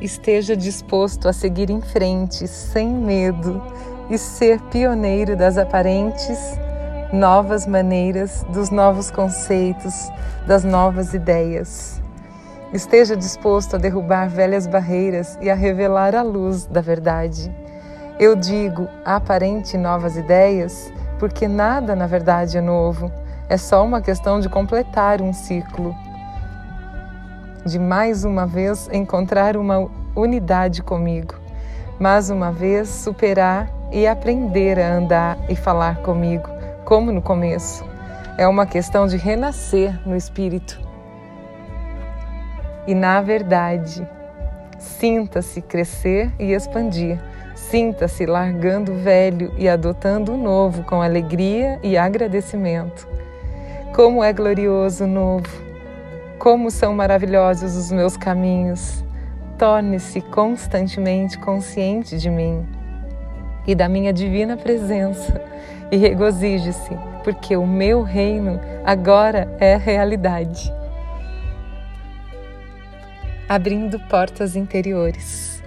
esteja disposto a seguir em frente sem medo e ser pioneiro das aparentes novas maneiras, dos novos conceitos, das novas ideias. Esteja disposto a derrubar velhas barreiras e a revelar a luz da verdade. Eu digo aparente novas ideias porque nada na verdade é novo, é só uma questão de completar um ciclo. De mais uma vez encontrar uma unidade comigo, mais uma vez superar e aprender a andar e falar comigo, como no começo. É uma questão de renascer no espírito. E na verdade, sinta-se crescer e expandir. Sinta-se largando o velho e adotando o novo com alegria e agradecimento. Como é glorioso o novo! Como são maravilhosos os meus caminhos! Torne-se constantemente consciente de mim e da minha divina presença e regozije-se, porque o meu reino agora é realidade. Abrindo portas interiores.